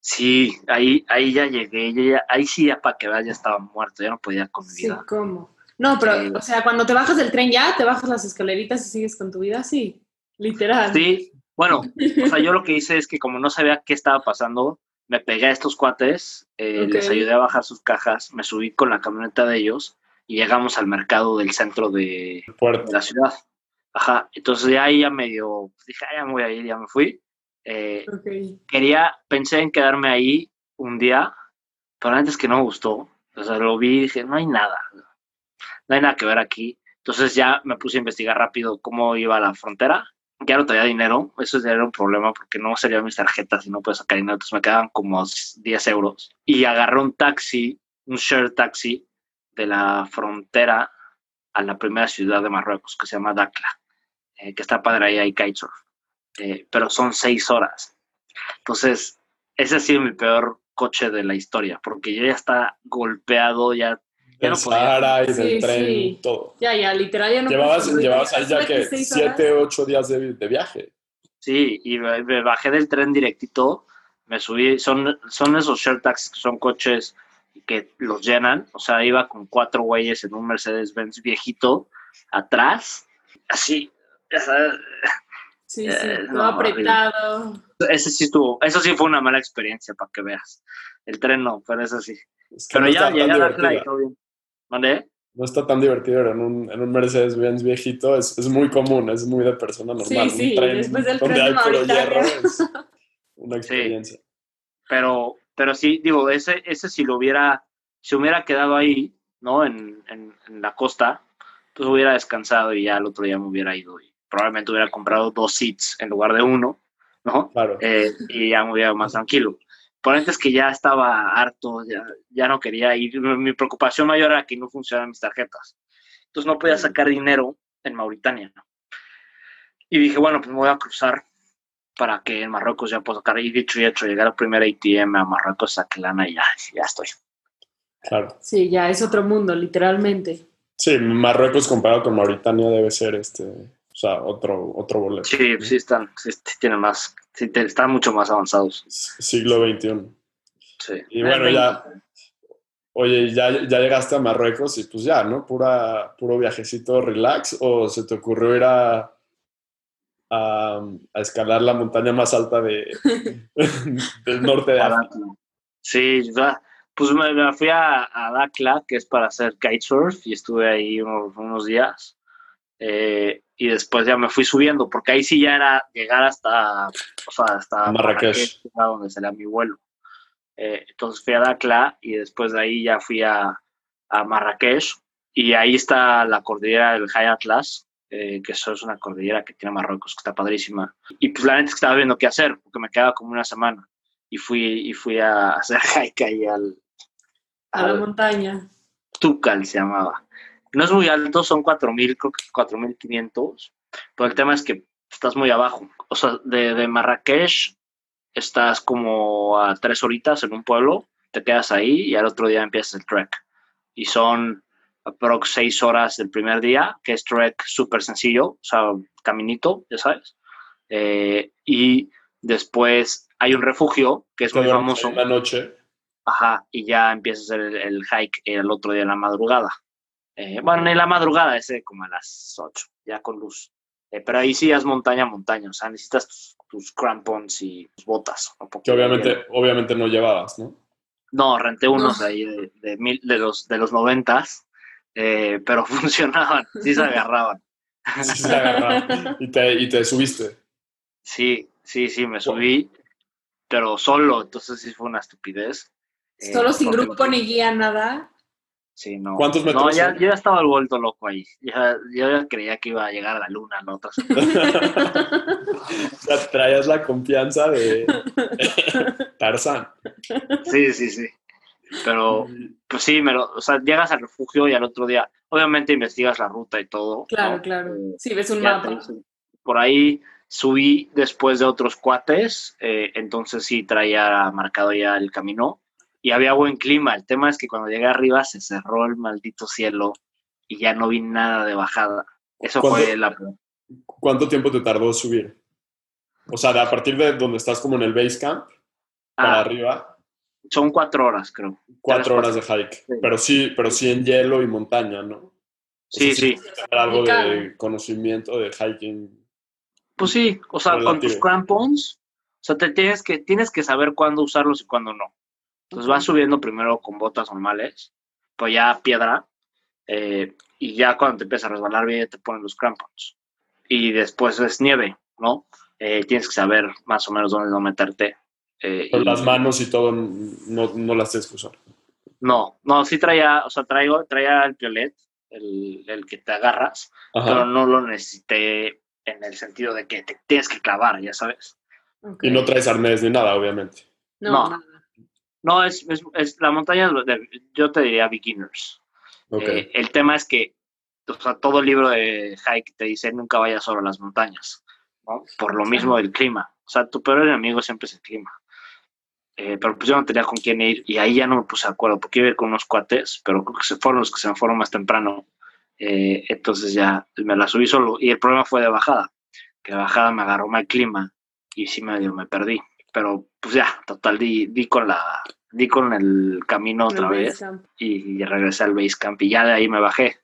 Sí, ahí, ahí ya llegué, ya- ahí sí ya para que veas ya estaba muerto, ya no podía con mi
Sí,
vida.
¿cómo? No, pero,
Sí.
o sea, cuando te bajas del tren ya, te bajas las escaleritas y sigues con tu vida, sí. Literal.
Sí, bueno, o sea, yo lo que hice es que como no sabía qué estaba pasando, me pegué a estos cuates, eh, les ayudé a bajar sus cajas, me subí con la camioneta de ellos y llegamos al mercado del centro de,
Puerto.
de la ciudad. Ajá, entonces ya ahí ya medio, pues, dije, "Ah, ya me voy a ir, ya me fui. Eh, quería, pensé en quedarme ahí un día, pero antes que no me gustó. O sea, lo vi y dije, no hay nada, no hay nada que ver aquí. Entonces ya me puse a investigar rápido cómo iba a la frontera. Ya no traía dinero, eso ya era un problema porque no salían mis tarjetas y no puedo sacar dinero, entonces me quedaban como 10 euros. Y agarré un taxi, un share taxi de la frontera a la primera ciudad de Marruecos, que se llama Dakla, eh, que está padre ahí, hay kitesurf. Eh, pero son seis horas. Entonces, ese ha sido mi peor coche de la historia, porque yo ya está golpeado, ya
Del
no podía.
Sahara y del
Sí,
tren,
sí.
todo.
Ya, ya, literal, ya no
llevabas, llevabas ahí ya que
Seis horas.
7, 8 días de, de viaje.
Sí, y me, me bajé del tren directito, me subí, son, son esos share taxis que son coches que los llenan, o sea, iba con cuatro güeyes en un Mercedes-Benz viejito atrás, así, ya sabes,
Sí, sí,
Eh,
todo
no,
apretado.
ese sí estuvo, eso sí fue una mala experiencia para que veas. El tren no, pero eso sí.
Es que
Pero
no
ya llegué a y
divertida.
todo bien.
No está tan divertido en un, en un Mercedes-Benz viejito. Es, es muy común, es muy de persona normal.
Sí, sí,
tren
después del
donde
tren
hay
de
puro hierro es una experiencia.
pero, pero sí, digo, ese, ese si lo hubiera, si hubiera quedado ahí, ¿no? En, en, en la costa, pues hubiera descansado y ya el otro día me hubiera ido y probablemente hubiera comprado dos seats en lugar de uno, ¿no?
Claro.
Eh, y ya me hubiera ido más tranquilo. Por antes que ya estaba harto, ya, ya no quería ir. Mi preocupación mayor era que no funcionaran mis tarjetas. Entonces no podía sacar dinero en Mauritania. Y dije, bueno, pues me voy a cruzar para que en Marruecos ya pueda sacar. Y dicho y hecho, llegar al primer ATM a Marruecos, saqué lana y ya, ya estoy.
Claro.
Sí, ya es otro mundo, literalmente.
Sí, Marruecos comparado con Mauritania debe ser este, sea, otro, otro boleto.
Sí, sí están, sí, tienen más, sí están mucho más avanzados.
Siglo XXI.
Sí.
Y bueno, ya, oye, ya, ya llegaste a Marruecos y pues ya, ¿no? Pura, puro viajecito relax o se te ocurrió ir a, a, a escalar la montaña más alta de, del norte de África.
Sí, pues me, me fui a, a Dakla, que es para hacer kitesurf, y estuve ahí unos, unos días. Eh, y después ya me fui subiendo, porque ahí sí ya era llegar hasta, o sea, hasta
Marrakech.
donde salía mi vuelo. Eh, entonces fui a Dakla y después de ahí ya fui a, a Marrakech, y ahí está la cordillera del High Atlas, eh, que eso es una cordillera que tiene Marruecos, que está padrísima. Y pues la neta es que estaba viendo qué hacer, porque me quedaba como una semana. Y fui, y fui a hacer hike ahí al,
A la
al
montaña.
Tukal, se llamaba. No es muy alto, son 4.000, creo que 4.500, pero el tema es que estás muy abajo. O sea, de, de Marrakech estás como a tres horitas en un pueblo, te quedas ahí y al otro día empiezas el trek. Y son aprox seis horas del primer día, que es trek súper sencillo, o sea, caminito, ya sabes. Eh, y después hay un refugio que es muy famoso.
ahí Una noche.
Ajá, y ya empiezas el, el hike el otro día en la madrugada. Eh, bueno, en la madrugada, ese como a las 8, ya con luz. Eh, pero ahí sí es montaña, montaña, o sea, necesitas tus, tus crampons y tus botas.
Que obviamente, obviamente no llevabas, ¿no?
No, renté unos
No.
ahí de, de, mil, de, los, de los noventas, eh, pero funcionaban, sí se agarraban.
Sí, se agarraba. y, te, y te subiste.
Sí, sí, sí, me subí, pero solo, entonces sí fue una estupidez. Eh,
Solo sin grupo ni guía, nada.
Sí, no.
¿Cuántos metros
No, ya,
son?
yo ya estaba vuelto loco ahí. Ya, yo ya creía que iba a llegar a la luna, ¿no? Otra
O sea, traías la confianza de Tarzán.
Sí, sí, sí. Pero, pues sí, me lo, o sea, llegas al refugio y al otro día, obviamente investigas la ruta y todo.
Claro,
¿no?
claro.
Eh,
Sí, ves un
ya
mapa.
Por ahí subí después de otros cuates, eh, entonces sí traía marcado ya el camino y había buen clima. El tema es que cuando llegué arriba se cerró el maldito cielo y ya no vi nada de bajada. Eso fue la...
¿Cuánto tiempo te tardó subir? O sea, de a partir de donde estás como en el base camp para
Ah,
arriba,
son cuatro horas, creo.
cuatro
Tres,
horas de hike.
Sí.
Pero sí, pero sí en hielo y montaña, ¿no? O
Sí,
sea,
sí.
tienes que tener algo de conocimiento de hiking.
Pues sí, o sea, con tus crampons, o sea, te tienes que, tienes que saber cuándo usarlos y cuándo no. Entonces vas subiendo primero con botas normales, pues ya piedra, eh, y ya cuando te empieza a resbalar bien te ponen los crampons. Y después es nieve, ¿no? Eh, tienes que saber más o menos dónde no meterte. eh,
Pero
y-
las manos y todo no, no las tienes que usar.
No, no, sí traía, o sea, traigo, traía el piolet, el, el que te agarras, pero no lo necesité en el sentido de que te tienes que clavar, ya sabes.
Y no traes arnés ni nada, obviamente.
No,
no. No, es, es, es- la montaña, de- yo te diría beginners. Eh, el tema es que, o sea, todo libro de hike te dice nunca vayas sobre las montañas, ¿no? Por lo mismo del clima. O sea, tu peor enemigo siempre es el clima. Eh, pero pues yo no tenía con quién ir y ahí ya no me puse de acuerdo porque iba a ir con unos cuates, pero creo que se fueron los que se me fueron más temprano. Eh, entonces ya me la subí solo y el problema fue de bajada, que de bajada me agarró mal clima y sí medio me perdí. Pero pues ya, total, di, di con la di con el camino otra
El
vez y, y regresé al base camp y ya de ahí me bajé.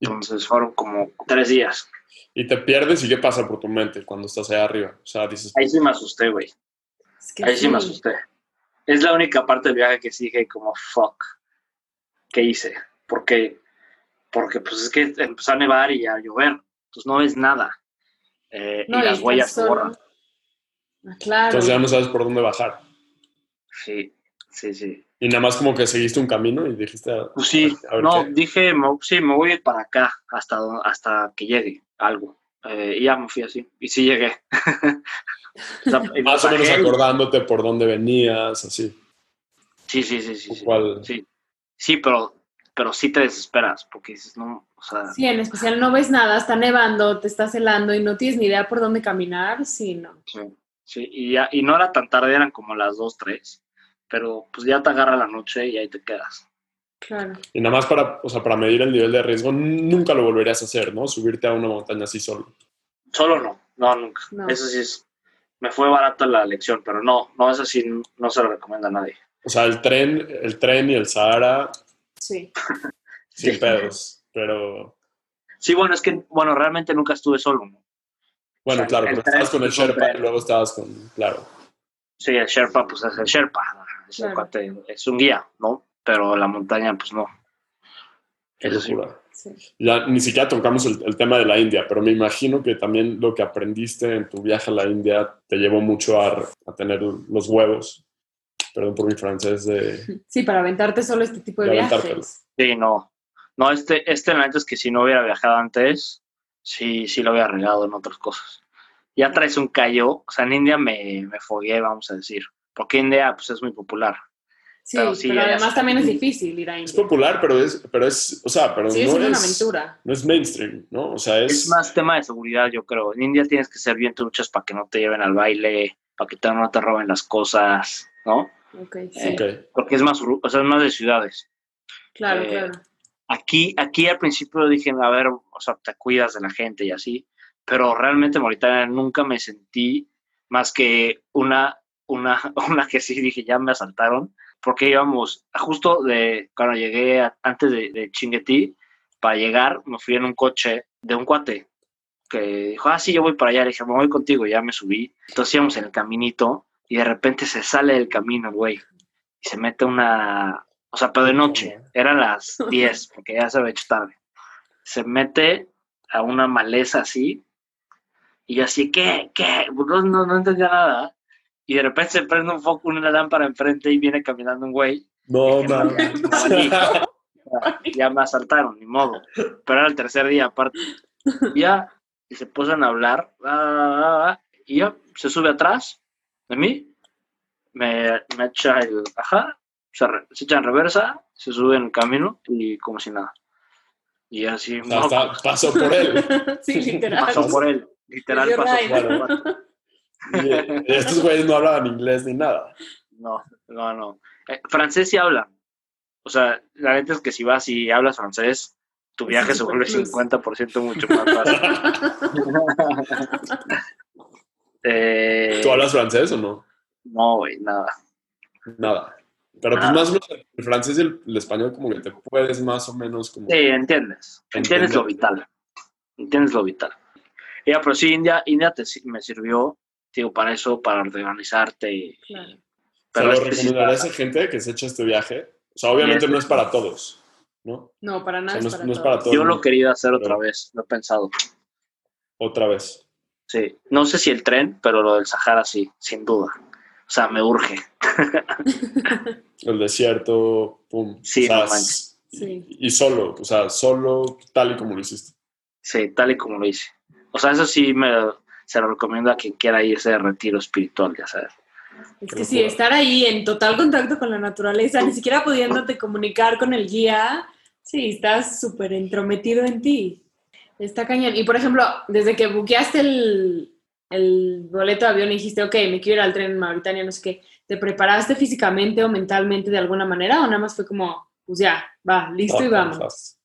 Entonces fueron como tres días.
Y te pierdes y qué pasa por tu mente cuando estás allá arriba. O sea, dices,
Ahí sí me asusté, güey.
Es que
Ahí sí me asusté. Es la única parte del viaje que sí dije como, fuck, ¿qué hice? Porque, porque pues es que empezó a nevar y a llover, entonces no ves nada. Eh,
No,
y las huellas se
solo.
borran.
Ah, claro.
entonces ya no sabes por dónde bajar.
Sí, sí, sí.
Y nada más como que seguiste un camino y dijiste, a-
Pues sí,
a ver
no,
qué.
dije, me- sí, me voy a ir para acá hasta, hasta que llegue algo. Eh, y ya me fui así, y sí llegué. O sea, y
más o menos acordándote por dónde venías, así.
Sí, sí, sí, sí. Sí,
¿Cuál?
sí. Sí, pero, pero sí te desesperas, porque dices, no, o sea,
Sí, en especial no ves nada, está nevando, te estás helando y no tienes ni idea por dónde caminar, sí, no.
sí, sí, y, ya, y no era tan tarde, eran como las 2, 3, pero pues ya te agarra la noche y ahí te quedas.
Claro.
Y nada más para, o sea, para medir el nivel de riesgo, nunca lo volverías a hacer, ¿no? Subirte a una montaña así solo.
Solo no, no, nunca.
No.
Eso sí es, me fue barata la lección, pero no, no, eso sí no se lo recomienda a nadie.
O sea, el tren, el tren y el Sahara,
Sí.
sin
Sí.
pedos. Pero,
Sí, bueno, es que, bueno, realmente nunca estuve solo, ¿no?
Bueno,
O sea,
claro,
el
pero
tren
estabas con el Sherpa y luego estabas con, claro.
Sí, el Sherpa, pues es el Sherpa, es, el
Claro.
cuate, es un guía, ¿no? Pero la montaña, pues no. Eso sí.
locura.
sí.
Ya ni siquiera tocamos el, el tema de la India, pero me imagino que también lo que aprendiste en tu viaje a la India te llevó mucho a, a tener los huevos, perdón por mi francés, de...
Sí, para aventarte solo este tipo de
De
viajes.
Sí, no. No, este, este la neta es que si no hubiera viajado antes, sí, sí lo hubiera regado en otras cosas. Ya traes un callo, o sea, en India me, me fogué, vamos a decir. Porque India, pues, es muy popular.
Sí,
Pero
pero,
sí, ya-
además también es difícil ir a
Es
India.
popular, pero es, pero es, o sea, pero no es,
una aventura.
no es mainstream, ¿no? O sea, es...
Es más tema de seguridad, yo creo. En India tienes que ser bien truchas para que no te lleven al baile, para que te- no te roben las cosas, ¿no?
Ok, sí.
Eh. Porque es más, o sea, es más de ciudades.
claro,
eh,
claro.
Aquí, aquí al principio dije, a ver, o sea, te cuidas de la gente y así, pero realmente en Mauritania nunca me sentí más que una, una, una que sí dije, ya me asaltaron, porque íbamos justo de cuando llegué antes de, de Chinguetí, para llegar me fui en un coche de un cuate que dijo, ah, sí, yo voy para allá, le dije, me voy contigo, ya me subí, entonces íbamos en el caminito y de repente se sale del camino, güey, y se mete una, o sea, pero de noche, eran las 10, porque ya se había hecho tarde. Se mete a una maleza así, y yo así, ¿qué? ¿Qué? No, no, no entendía nada. Y de repente se prende un foco, una lámpara enfrente y viene caminando un güey.
No, mames.
Ya me asaltaron, ni modo. Pero era el tercer día, aparte. Ya, y se posan a hablar, ah, ah, ah, y ya, se sube atrás de mí, me, me echa el, ajá, se, re- se echa en reversa, se sube en el camino y como si nada. Y así,
O sea,
no,
hasta pasó por él.
sí, literal.
pasó por él, literal pasó por él.
Y estos güeyes no hablaban inglés ni nada.
No, no, no. Eh, francés sí hablan. O sea, la neta es que si vas y hablas francés, tu viaje se vuelve
super plus.
50% mucho más fácil. Eh,
¿Tú hablas francés o no?
no, güey, nada.
Nada. Pero pues
Ah.
más o menos el francés y el, el español como que te puedes más o menos como...
Sí, entiendes. Entiendes
Entender.
lo vital. Entiendes lo vital. Ya, pero sí, India, India te, me sirvió, digo, para eso, para organizarte. y-
Claro.
¿Se
Pero
lo recomendarías a gente que se echa este viaje? O sea, obviamente no es para todos. ¿no?
No, para nada.
O sea, no
es para
no es
todos.
para todos.
Yo lo quería hacer otra
Pero-
vez, lo he pensado.
Otra vez.
Sí, no sé si el tren, pero lo del Sahara sí, sin duda. O sea, me urge.
El desierto, pum.
Sí,
O sea,
no manches.
Sí.
Y solo, o sea, solo tal y como lo hiciste.
Sí, tal y como lo hice. O sea, eso sí me, se lo recomiendo a quien quiera irse de retiro espiritual, ya sabes.
Es que sí, estar ahí en total contacto con la naturaleza, ni siquiera pudiéndote comunicar con el guía, sí, estás súper entrometido en ti. Está cañón. Y por ejemplo, desde que buqueaste el, el boleto de avión y dijiste, ok, me quiero ir al tren en Mauritania, no sé qué, ¿te preparaste físicamente o mentalmente de alguna manera o nada más fue como, pues ya, va, listo y vamos?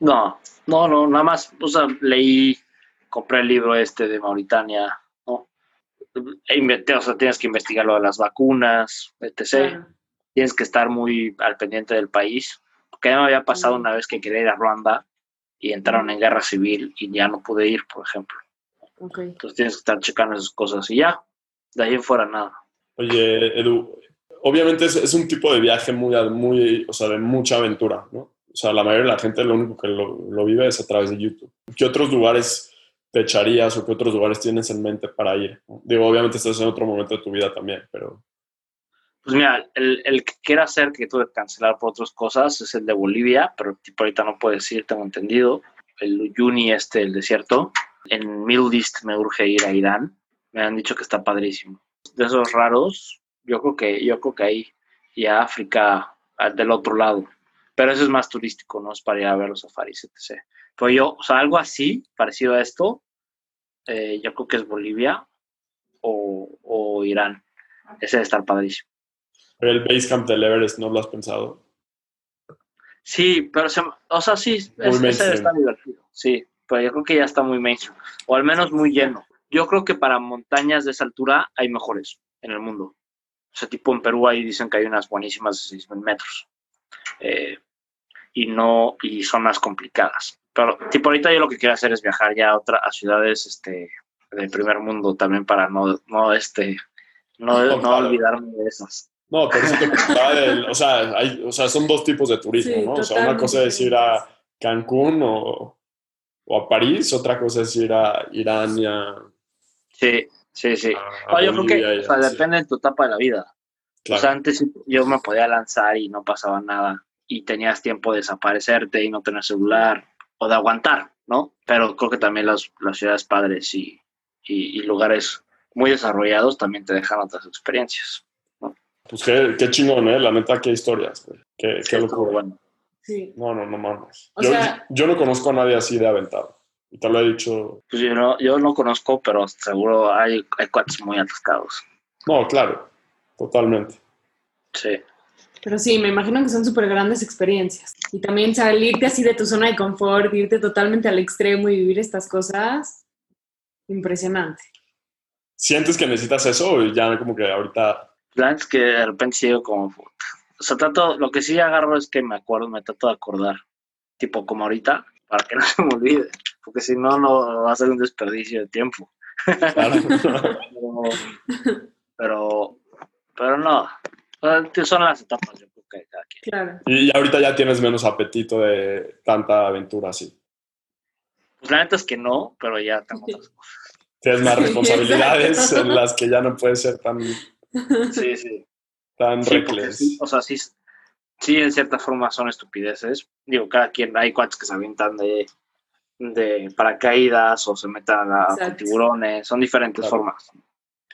No, no, no, nada más, o sea, leí, compré el libro este de Mauritania, ¿no? E inventé, o sea, tienes que investigar lo de las vacunas, etc.
Claro.
Tienes que estar muy al pendiente del país. Porque ya me había pasado una vez que quería ir a Ruanda y entraron en guerra civil y ya no pude ir, por ejemplo. Entonces tienes que estar checando esas cosas y ya, de ahí en fuera nada.
Oye, Edu, obviamente es, es un tipo de viaje muy, muy, o sea, de mucha aventura, ¿no? O sea, la mayoría de la gente lo único que lo, lo vive es a través de YouTube. ¿Qué otros lugares te echarías o qué otros lugares tienes en mente para ir? Digo, obviamente estás en otro momento de tu vida también, pero
Pues mira, el, el que quiera hacer que tuve que cancelar por otras cosas es el de Bolivia, pero tipo ahorita no puedes ir, tengo entendido. El Uyuni, este, el desierto. En Middle East me urge ir a Irán. Me han dicho que está padrísimo. De esos raros, yo creo que, yo creo que ahí. Y a África del otro lado. Pero eso es más turístico, no es para ir a ver los safaris, etc. Pero yo, o sea, algo así, parecido a esto, eh, yo creo que es Bolivia o, o Irán. Ese debe estar padrísimo.
el Basecamp del Everest no lo has pensado.
Sí, pero se, o sea, sí, es, ese
mainstream.
está divertido. Sí, pero yo creo que ya está muy mainstream, o al menos muy lleno. Yo creo que para montañas de esa altura hay mejores en el mundo. O sea, tipo en Perú ahí dicen que hay unas buenísimas de 6.000 metros. Eh, y no, y son más complicadas. Pero tipo ahorita yo lo que quiero hacer es viajar ya a, otra, a ciudades este, del primer mundo también para no, no, este, no,
No,
olvidarme de esas.
No, pero eso te preguntaba del- o, sea, hay, o sea, son dos tipos de turismo,
Sí,
¿no? O sea, una
totalmente
cosa es ir a. Cancún o, o a París, otra cosa es ir a Irán y a,
Sí, sí, sí.
a
No, yo creo que o sea, depende de tu etapa de la vida.
Claro.
O sea, antes yo me podía lanzar y no pasaba nada. Y tenías tiempo de desaparecerte y no tener celular o de aguantar, ¿no? Pero creo que también las, las ciudades padres y, y, y lugares muy desarrollados también te dejan otras experiencias.
Pues qué, qué chingón, ¿eh? La neta, qué historias, güey. Qué,
Sí,
qué locura.
bueno.
Sí.
No, no, no mames.
O
Yo,
sea-
yo no conozco a nadie así de aventado. Y te lo he dicho.
Pues yo no, yo no conozco, pero seguro hay, hay cuates muy atascados.
No, claro. Totalmente.
Sí.
Pero sí, me imagino que son súper grandes experiencias. Y también salirte así de tu zona de confort, irte totalmente al extremo y vivir estas cosas, impresionante.
¿Sientes que necesitas eso o ya como que ahorita...
Es que de repente sigo como... O sea, trato, lo que sí agarro es que me acuerdo, me trato de acordar. Tipo como ahorita, para que no se me olvide. Porque si no, no va a ser un desperdicio de tiempo.
Claro.
Pero, pero, pero no. O sea, que son las etapas, yo creo que de cada quien.
Claro.
y, ahorita ya tienes menos apetito de tanta aventura así.
Pues la neta es que no, pero ya tengo otras cosas.
Tienes más responsabilidades en las que ya no puedes ser tan,
Sí, sí.
Tan
Sí,
reckless.
sí, o sea, sí, sí, en cierta forma son estupideces. Digo, cada quien, hay cuates que se avientan de, de paracaídas o se metan a, tiburones, son diferentes
Claro.
formas.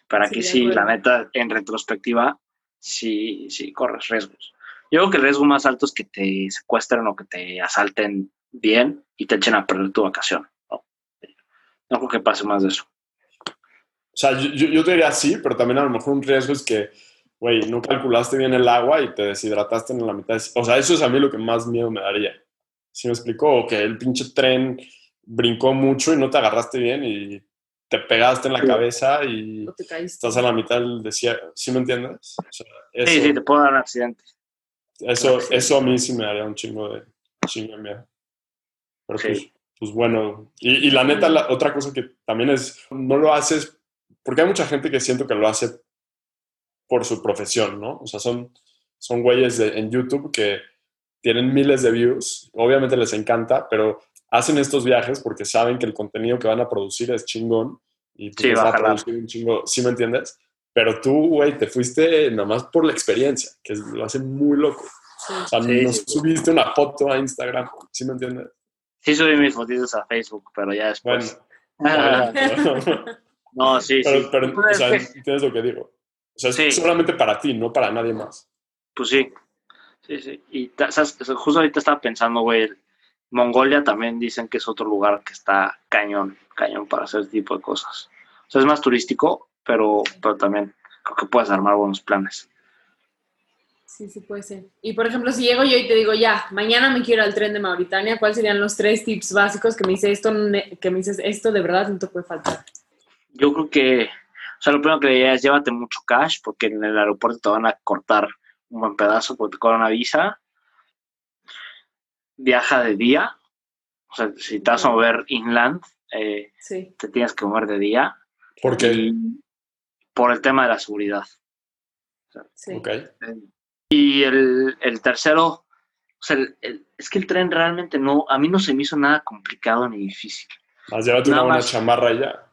Para
Sí,
que sí, la neta, en retrospectiva, sí, sí, corres riesgos. Yo creo que el riesgo más alto es que te secuestren o que te asalten bien y te echen a perder tu vacación. No, no creo que pase más de eso.
O sea, yo- yo te diría sí, pero también a lo mejor un riesgo es que, güey, no calculaste bien el agua y te deshidrataste en la mitad. de- O sea, eso es a mí lo que más miedo me daría. ¿Sí me explicó? O que el pinche tren brincó mucho y no te agarraste bien y te pegaste en la
Sí.
cabeza y
No te caíste.
estás en la mitad del desierto. ¿Sí me entiendes? O sea, eso,
Sí, sí, te puede dar un accidente.
eso,
Sí.
eso a mí sí me daría un chingo de, chingo de miedo. Pero
Sí.
pues, pues bueno. Y, y la neta, la otra cosa que también es, no lo haces, porque hay mucha gente que siento que lo hace por su profesión, ¿no? O sea, son, son güeyes de- en YouTube que tienen miles de views, obviamente les encanta, pero hacen estos viajes porque saben que el contenido que van a producir es chingón y pues
Sí, va a
producir un chingo, ¿sí me entiendes? Pero tú, güey, te fuiste nada más por la experiencia, que es- lo hace muy loco.
Sí.
O sea,
Sí,
nos
sí.
subiste una foto a Instagram, ¿sí me entiendes?
Sí subí mis fotitos a Facebook, pero ya
Bueno,
después.
ya, pero,
no, sí, sí.
pero, pero,
Pues,
o sea,
es que-
entiendes lo que digo. O sea, es
Sí.
solamente para ti, no para nadie más.
Pues sí. Sí, sí. Y justo ahorita estaba pensando, güey, Mongolia también dicen que es otro lugar que está cañón, cañón para hacer ese tipo de cosas. O sea, es más turístico, pero, pero también creo que puedes armar buenos planes.
Sí, sí puede ser. Y por ejemplo, si llego yo y te digo, ya, mañana me quiero al tren de Mauritania, ¿cuáles serían los tres tips básicos que me dice esto, ne- que me dices esto de verdad no te puede faltar?
Yo creo que, sea, lo primero que diría es llévate mucho cash, porque en el aeropuerto te van a cortar un buen pedazo porque te cobran una visa. Viaja de día, o sea, si te vas a mover inland, eh,
Sí.
te tienes que mover de día.
Porque,
Y por el tema de la seguridad.
Sí.
ok,
Y el, el tercero, o sea, el- el- es que el tren realmente no, a mí no se me hizo nada complicado ni difícil.
más llévate una
Nada
buena
más.
chamarra ya.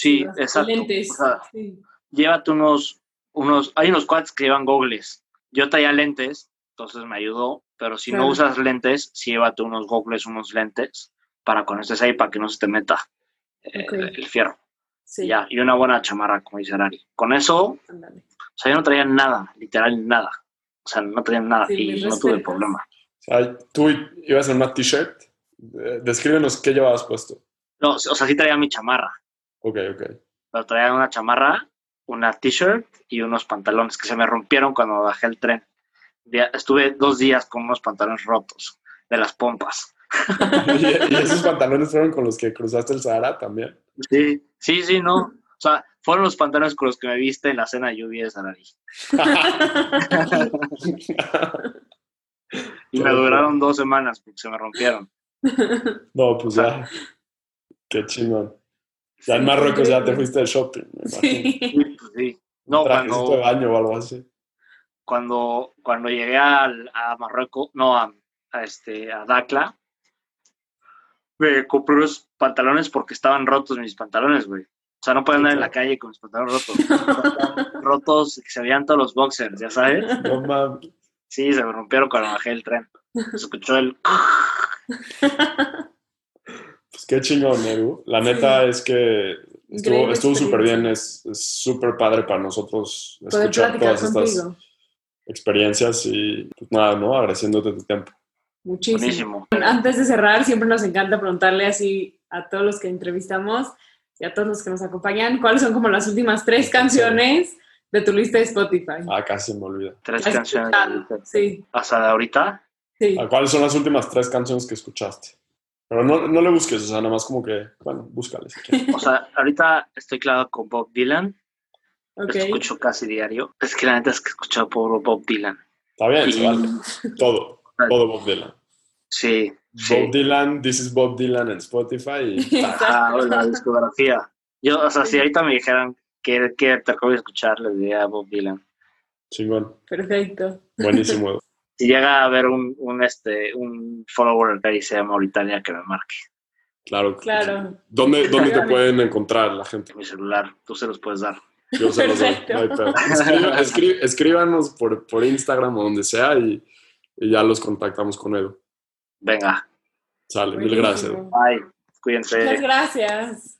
Sí, exacto.
Lentes.
O sea,
Sí.
llévate unos, unos, hay unos cuates que llevan gogles. Yo traía lentes, entonces me ayudó, pero si no usas lentes, sí llévate unos gogles, unos lentes, para cuando estés ahí, para que no se te meta eh, el fierro.
Sí.
Ya, y una buena chamarra, como dice Arari. Con eso, o sea, yo no traía nada, literal nada. O sea, no traía nada
Sí,
y no tuve problema.
O sea, tú ibas en una t-shirt. Eh, Descríbenos qué llevabas puesto.
No, o sea, sí traía mi chamarra,
Ok, ok.
pero traía una chamarra, una t-shirt y unos pantalones que se me rompieron cuando bajé el tren. Estuve dos días con unos pantalones rotos de las pompas.
¿Y, esos pantalones fueron con los que cruzaste el Sahara también?
Sí, sí, sí, no. O sea, fueron los pantalones con los que me viste en la cena de lluvia de Sarari. Y me duraron dos semanas porque se me rompieron.
No, pues ya. Qué chingón. Ya en Marruecos ya te fuiste de shopping. me.
Sí.
Sí, pues sí. No,
de
cuando,
baño o algo así.
cuando, cuando llegué al- a Marruecos, no, a, a este, a Dakla, me compré unos pantalones porque estaban rotos mis pantalones, güey. O sea, no podía
Sí,
andar en la calle con mis pantalones rotos. Rotos, que se veían todos los boxers, ¿ya sabes?
No mames.
Sí, se me rompieron cuando bajé el tren. Se escuchó el...
Pues qué chingón, Edu. La neta es que estuvo súper bien. Es súper padre para nosotros
Poder
escuchar todas estas
contigo.
experiencias y pues nada, ¿no? Agradeciéndote tu tiempo.
Muchísimo.
Buenísimo.
Antes de cerrar, siempre nos encanta preguntarle así a todos los que entrevistamos y a todos los que nos acompañan, ¿cuáles son como las últimas tres canciones de tu lista de Spotify?
Ah, casi me olvida.
Tres
¿Has
canciones.
Sí,
Hasta de ahorita.
sí.
¿A ¿Cuáles son las últimas tres canciones que escuchaste? Pero no, no le busques, o sea, nada más como que, bueno, búscale si.
O sea, ahorita estoy clavado con Bob Dylan. Lo escucho casi diario. Es que la neta es que he escuchado por Bob Dylan.
Está bien, se
Y-
vale. Todo, todo Bob Dylan.
Sí,
Bob
sí.
Dylan, This is Bob Dylan en Spotify y
Ah, la discografía. Yo, o sea, si ahorita me dijeran que, que te acabo de escuchar, les diría Bob Dylan.
chingón.
Perfecto.
Buenísimo.
Si llega a haber un, un, este, un follower que dice Mauritania, que me marque
Claro.
Claro.
¿Dónde, ¿Dónde te pueden encontrar la gente?
mi celular. Tú se los puedes dar.
Yo se los doy,
Perfecto.
no hay pedo. Escri- escri- escríbanos por, por Instagram o donde sea y, y ya los contactamos con Edu.
Venga.
Sale, mil gracias.
Bye. Cuídense.
Muchas gracias.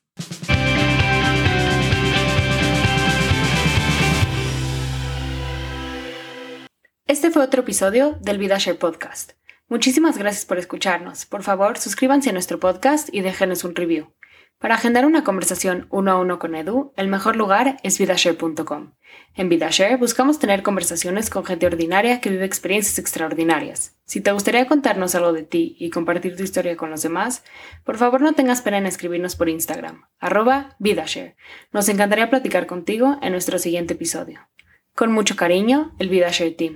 Este fue otro episodio del VidaShare Podcast. Muchísimas gracias por escucharnos. Por favor, suscríbanse a nuestro podcast y déjenos un review. Para agendar una conversación uno a uno con Edu, el mejor lugar es vidashare.com. En VidaShare buscamos tener conversaciones con gente ordinaria que vive experiencias extraordinarias. Si te gustaría contarnos algo de ti y compartir tu historia con los demás, por favor no tengas pena en escribirnos por Instagram, arroba VidaShare. Nos encantaría platicar contigo en nuestro siguiente episodio. Con mucho cariño, el VidaShare Team.